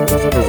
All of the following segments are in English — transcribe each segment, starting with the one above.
What you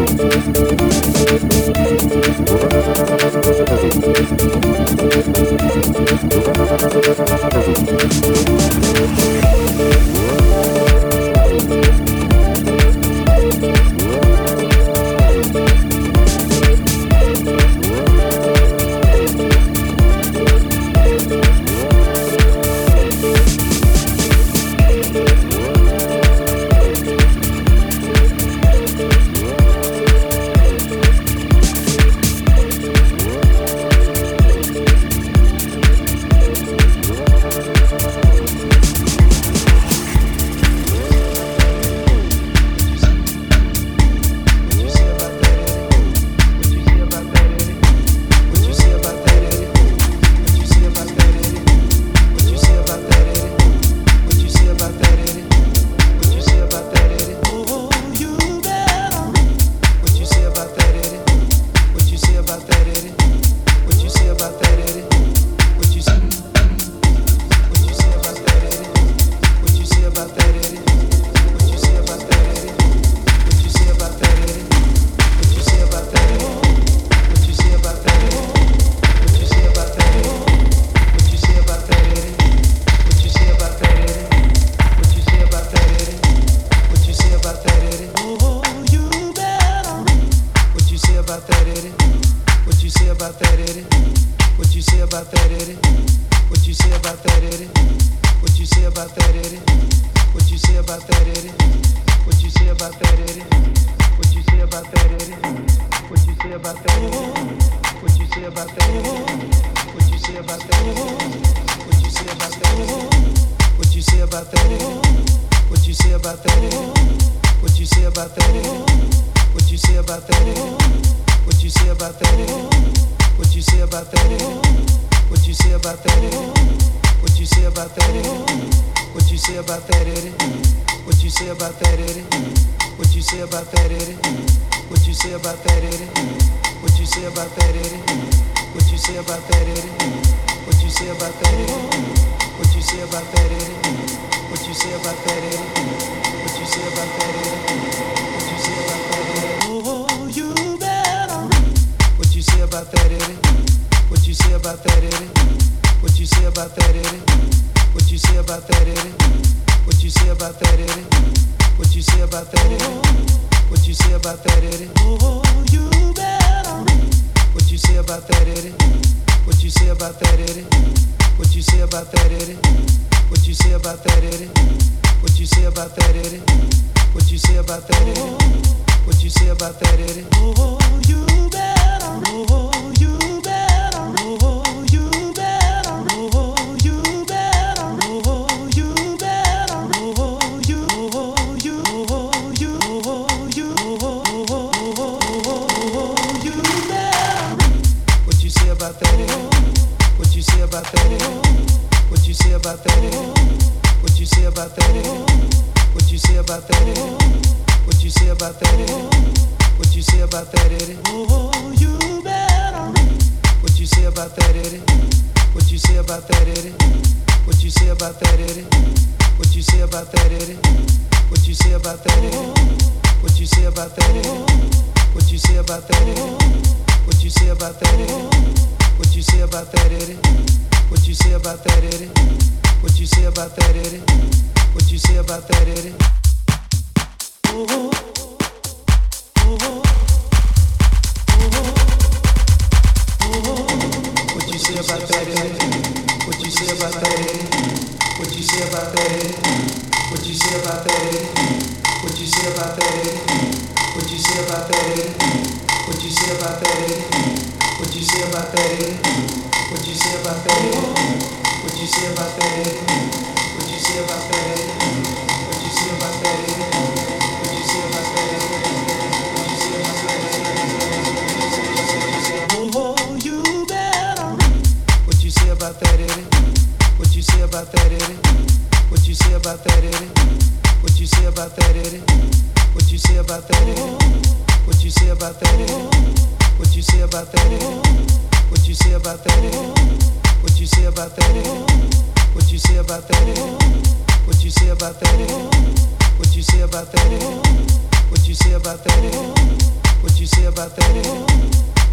about that? What you say about that? What you say about that? What you say about that? What you say about that?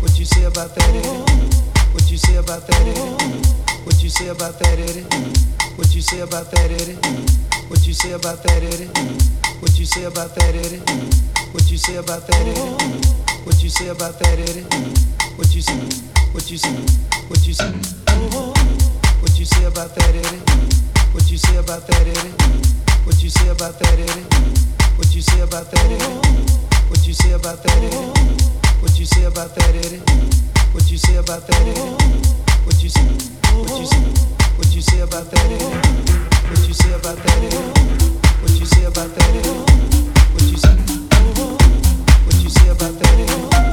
What you say about that? What you say about that? What you say about that? What you say about that? What you say about that? What you say about that? What you say about that? What you say about that? What you say? What you say? What you say? What you say about that, Eddie? What you say about that, Eddie? What you say about that, Eddie? What you say about that, Eddie? What you say about that, Eddie? What you say about that, Eddie? What you say? What you say? What you say about that? Eddie? What you say about that? Eddie? What you say about that? Eddie? What you say? What you say about that? Eddie?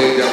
Laid down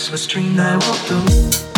restless dream that I walk through.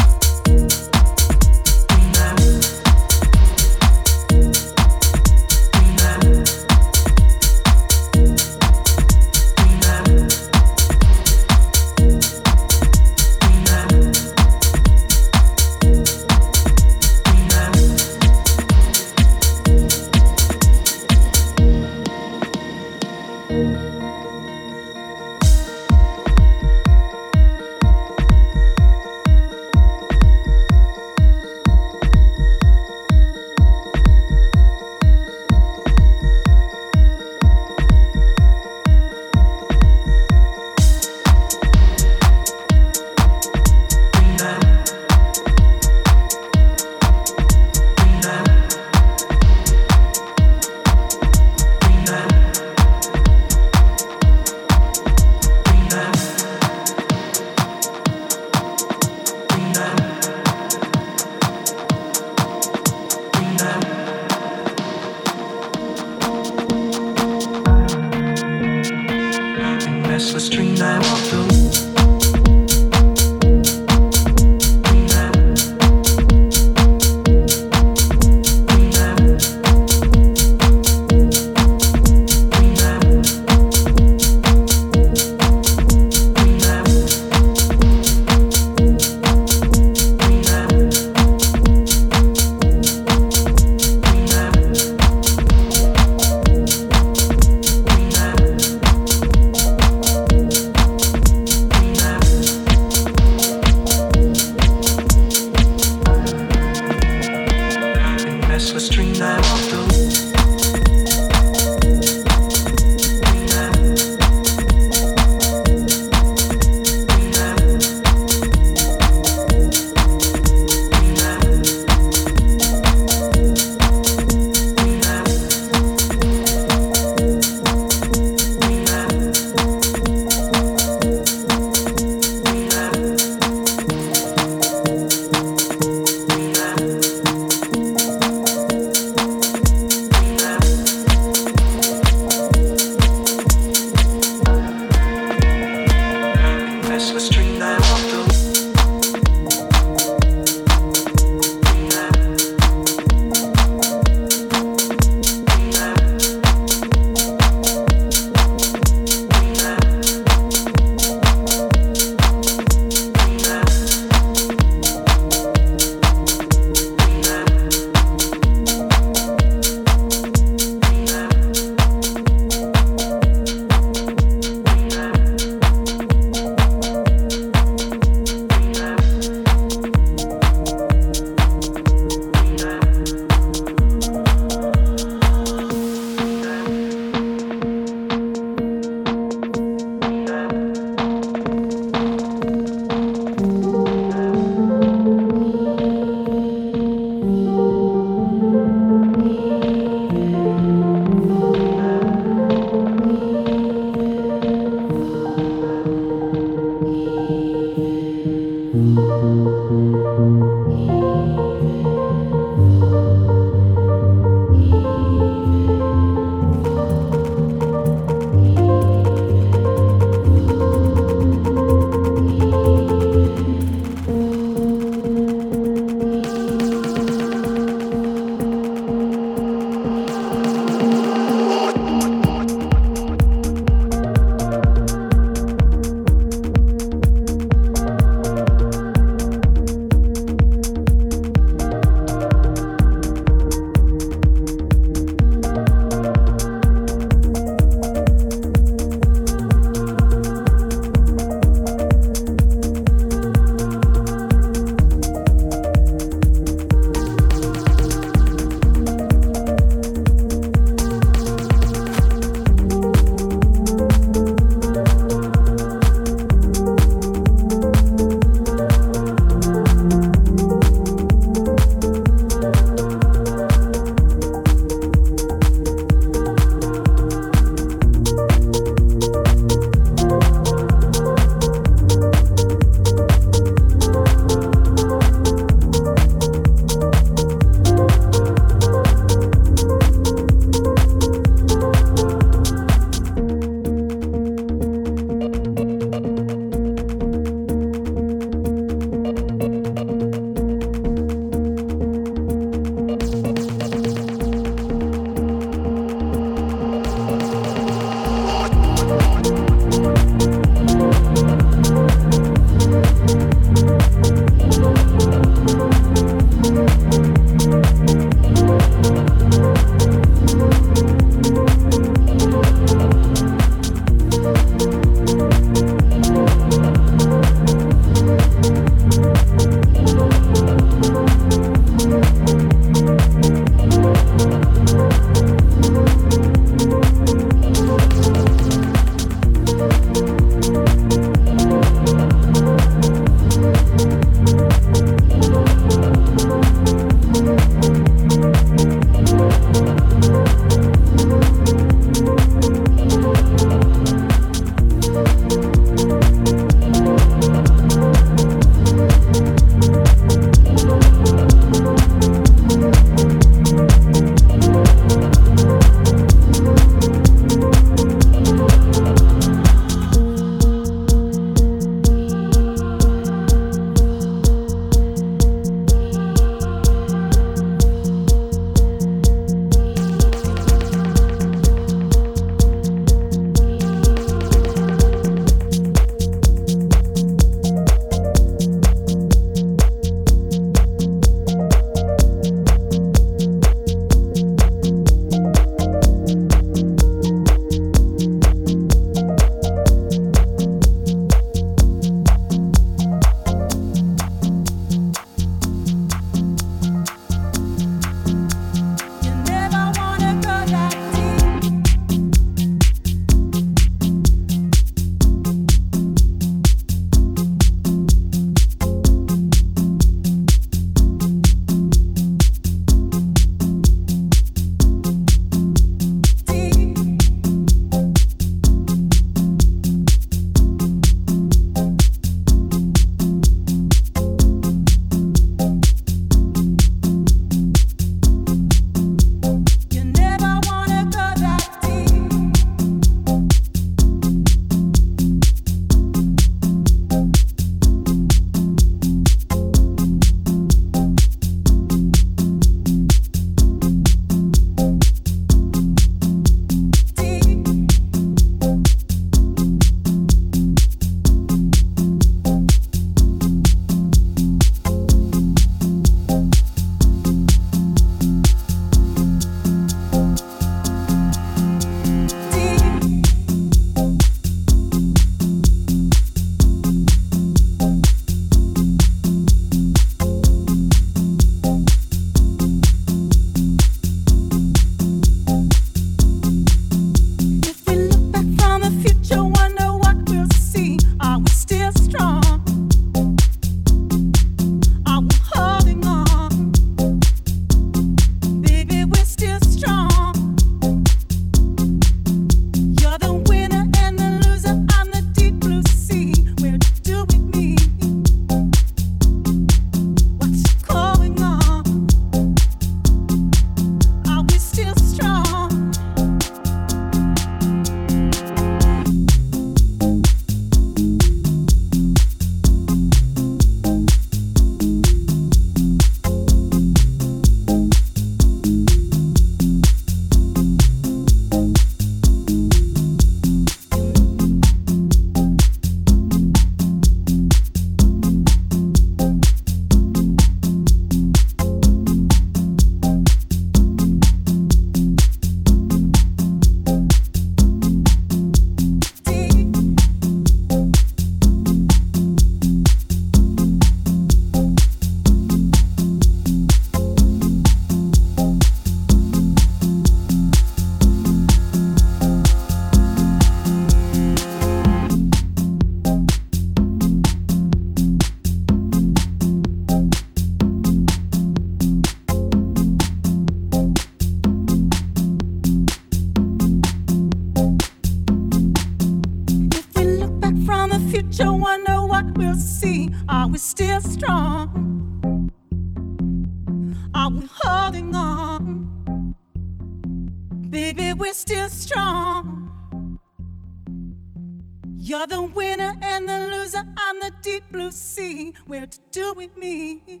here to do with me?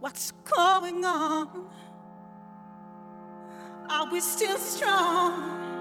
What's going on? Are we still strong?